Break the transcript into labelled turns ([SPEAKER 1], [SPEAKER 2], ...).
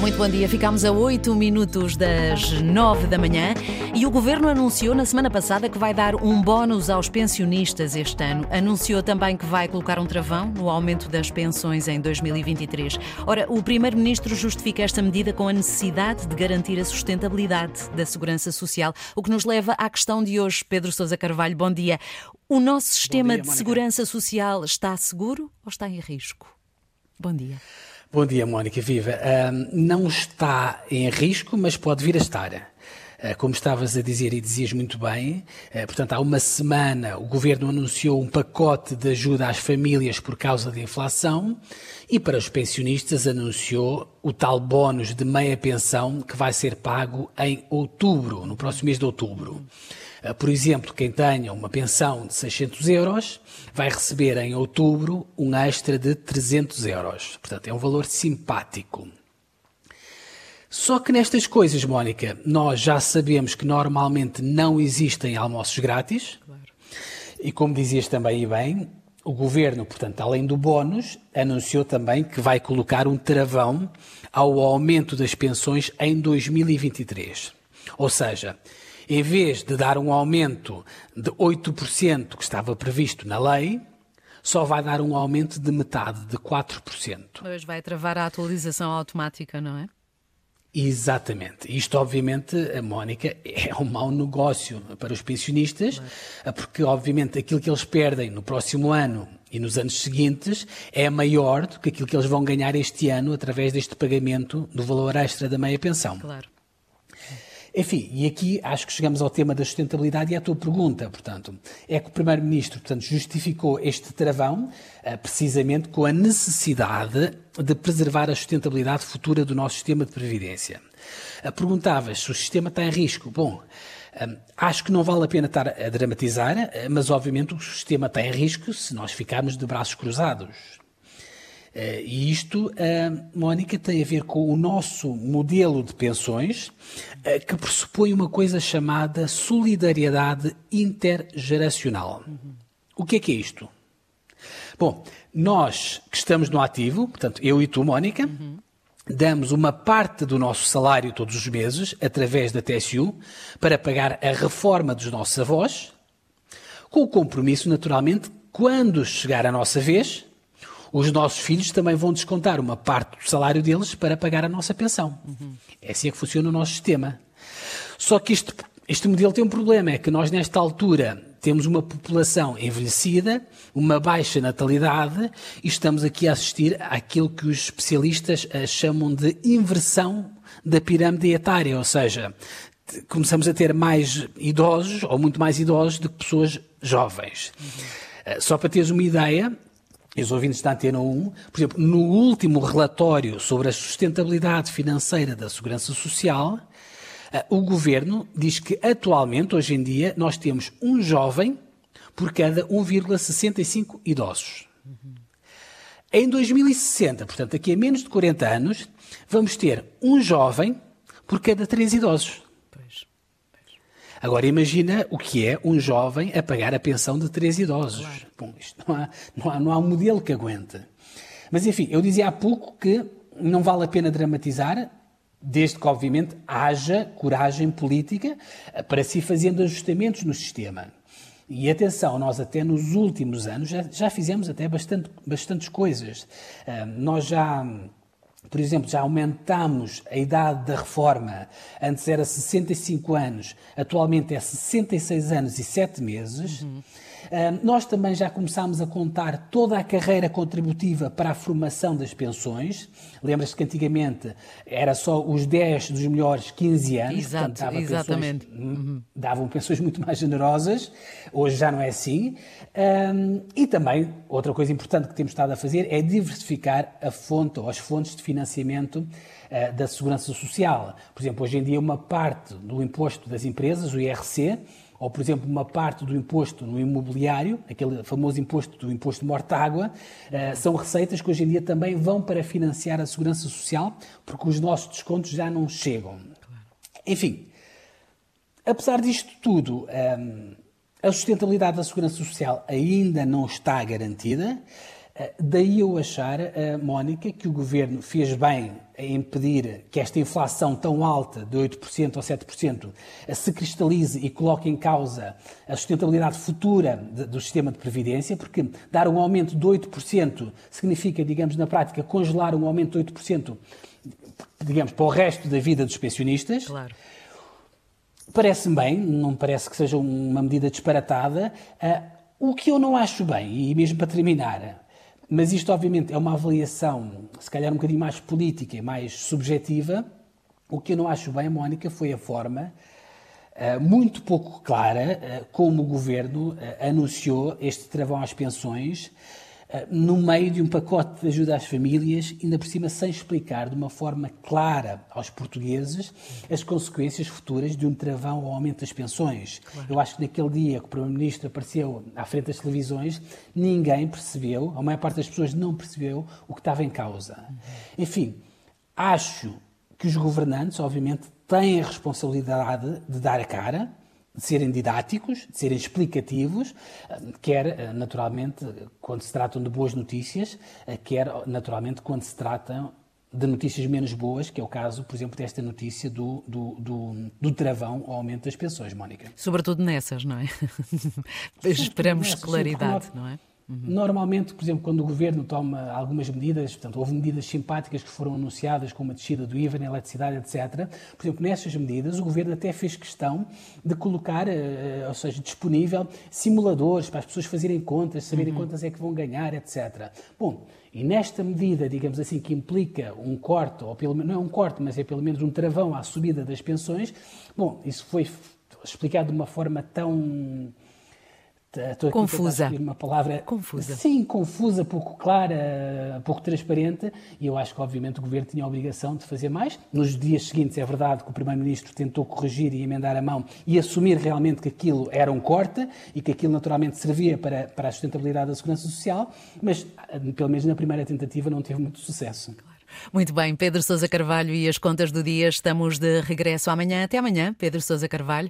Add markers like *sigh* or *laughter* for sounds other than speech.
[SPEAKER 1] Muito bom dia. Ficamos a 8 minutos das 9 da manhã e o governo anunciou na semana passada que vai dar um bónus aos pensionistas este ano. Anunciou também que vai colocar um travão no aumento das pensões em 2023. Ora, o primeiro-ministro justifica esta medida com a necessidade de garantir a sustentabilidade da segurança social, o que nos leva à questão de hoje. Pedro Sousa Carvalho, bom dia. O nosso sistema dia, de segurança social está seguro ou está em risco? Bom dia.
[SPEAKER 2] Bom dia, Mónica Viva. Uh, não está em risco, mas pode vir a estar. Uh, como estavas a dizer e dizias muito bem, uh, portanto, há uma semana o governo anunciou um pacote de ajuda às famílias por causa da inflação e para os pensionistas anunciou o tal bónus de meia pensão que vai ser pago em outubro, no próximo mês de outubro. Ah, por exemplo, quem tenha uma pensão de 600 euros vai receber em outubro um extra de 300 euros. Portanto, é um valor simpático. Só que nestas coisas, Mónica, nós já sabemos que normalmente não existem almoços grátis. Claro. E como dizias também e bem, o governo, portanto, além do bónus, anunciou também que vai colocar um travão ao aumento das pensões em 2023. Ou seja, em vez de dar um aumento de 8% que estava previsto na lei, só vai dar um aumento de metade, de 4%.
[SPEAKER 1] Mas vai travar a atualização automática, não é?
[SPEAKER 2] Exatamente. Isto, obviamente, a Mónica, é um mau negócio para os pensionistas, porque, obviamente, aquilo que eles perdem no próximo ano e nos anos seguintes é maior do que aquilo que eles vão ganhar este ano através deste pagamento do valor extra da meia pensão.
[SPEAKER 1] Claro.
[SPEAKER 2] Enfim, e aqui acho que chegamos ao tema da sustentabilidade e à tua pergunta, portanto, é que o Primeiro-Ministro, portanto, justificou este travão eh, precisamente com a necessidade de preservar a sustentabilidade futura do nosso sistema de previdência. Eh, perguntavas se o sistema está em risco. Bom, eh, acho que não vale a pena estar a dramatizar, mas obviamente o sistema está em risco se nós ficarmos de braços cruzados. Uh, e isto, uh, Mónica, tem a ver com o nosso modelo de pensões, uh, que pressupõe uma coisa chamada solidariedade intergeracional. O que é que é isto? Bom, nós que estamos no ativo, portanto, eu e tu, Mónica, uhum. damos uma parte do nosso salário todos os meses, através da TSU, para pagar a reforma dos nossos avós, com o compromisso, naturalmente, quando chegar a nossa vez, os nossos filhos também vão descontar uma parte do salário deles para pagar a nossa pensão. Uhum. É assim que funciona o nosso sistema. Só que este, este modelo tem um problema, é que nós nesta altura temos uma população envelhecida, uma baixa natalidade e estamos aqui a assistir àquilo que os especialistas eh, chamam de inversão da pirâmide etária, ou seja, começamos a ter mais idosos ou muito mais idosos do que pessoas jovens. Uhum. Só para teres uma ideia, e os ouvintes da Antena 1, por exemplo, no último relatório sobre a sustentabilidade financeira da segurança social, eh, o governo diz que atualmente, hoje em dia, nós temos um jovem por cada 1,65 idosos. Em 2060, portanto, daqui a menos de 40 anos, vamos ter um jovem por cada três idosos. Agora imagina o que é um jovem a pagar a pensão de três idosos. Claro. Bom, isto não há, não, há, não há um modelo que aguente. Mas enfim, eu dizia há pouco que não vale a pena dramatizar, desde que, obviamente, haja coragem política para se ir fazendo ajustamentos no sistema. E atenção, nós até nos últimos anos já, já fizemos até bastante, bastantes coisas. Uh, nós já por exemplo, já aumentamos a idade da reforma. Antes era 65 anos, atualmente é 66 anos e 7 meses. Uhum. Nós também já começámos a contar toda a carreira contributiva para a formação das pensões. Lembras-te que antigamente era só os 10 dos melhores 15 anos.
[SPEAKER 1] Exato, portanto, exatamente.
[SPEAKER 2] Pensões, uhum. Davam pensões muito mais generosas. Hoje já não é assim. Um, e também, outra coisa importante que temos estado a fazer é diversificar a fonte ou as fontes de financiamento uh, da segurança social. Por exemplo, hoje em dia uma parte do imposto das empresas, o IRC, ou, por exemplo, uma parte do imposto no imobiliário, aquele famoso imposto do imposto de morta-água, eh, são receitas que hoje em dia também vão para financiar a segurança social, porque os nossos descontos já não chegam. Enfim, apesar disto tudo, eh, a sustentabilidade da segurança social ainda não está garantida. Eh, daí eu achar, eh, Mónica, que o governo fez bem a impedir que esta inflação tão alta, de 8% ou 7%, eh, se cristalize e coloque em causa a sustentabilidade futura do sistema de previdência, porque dar um aumento de 8% significa, digamos, na prática, congelar um aumento de 8%, digamos, para o resto da vida dos pensionistas.
[SPEAKER 1] Claro.
[SPEAKER 2] Parece-me bem, não parece que seja uma medida disparatada. O que eu não acho bem, e mesmo para terminar, mas isto, obviamente, é uma avaliação, se calhar um bocadinho mais política e mais subjetiva. O que eu não acho bem, Mónica, foi a forma uh, muito pouco clara uh, como o governo uh, anunciou este travão às pensões eh, no meio de um pacote de ajuda às famílias, ainda por cima sem explicar de uma forma clara aos portugueses as consequências futuras de um travão ao aumento das pensões. Claro. Eu acho que naquele dia que o Primeiro-Ministro apareceu à frente das televisões, ninguém percebeu, a maior parte das pessoas não percebeu o que estava em causa. Uhum. Enfim, acho que os governantes, obviamente, têm a responsabilidade de dar a cara, de serem didáticos, de serem explicativos, quer eh, naturalmente quando se tratam de boas notícias, eh, quer naturalmente quando se tratam de notícias menos boas, que é o caso, por exemplo, desta notícia do, do, do, do travão ao aumento das pensões, Mónica.
[SPEAKER 1] Sobretudo nessas, não é? *laughs* Esperamos nessas, claridade, não é?
[SPEAKER 2] Uhum. Normalmente, por exemplo, quando o governo toma algumas medidas, portanto, houve medidas simpáticas que foram anunciadas, como a descida do IVA na eletricidade, etc. Por exemplo, nessas medidas, o governo até fez questão de colocar, eh, ou seja, disponível simuladores para as pessoas fazerem contas, saberem uhum. quantas é que vão ganhar, etc. Bom, e nesta medida, digamos assim, que implica um corte, ou pelo menos não é um corte, mas é pelo menos um travão à subida das pensões, bom, isso foi explicado de uma forma tão
[SPEAKER 1] Estou confusa.
[SPEAKER 2] uma palavra
[SPEAKER 1] confusa.
[SPEAKER 2] Sim, confusa, pouco clara, pouco transparente, e eu acho que, obviamente, o Governo tinha a obrigação de fazer mais. Nos dias seguintes, é verdade que o Primeiro-Ministro tentou corrigir e emendar a mão e assumir realmente que aquilo era um corte e que aquilo, naturalmente, servia para, para a sustentabilidade da segurança social, mas, pelo menos na primeira tentativa, não teve muito sucesso.
[SPEAKER 1] Muito bem, Pedro Sousa Carvalho e as contas do dia. Estamos de regresso amanhã. Até amanhã, Pedro Sousa Carvalho.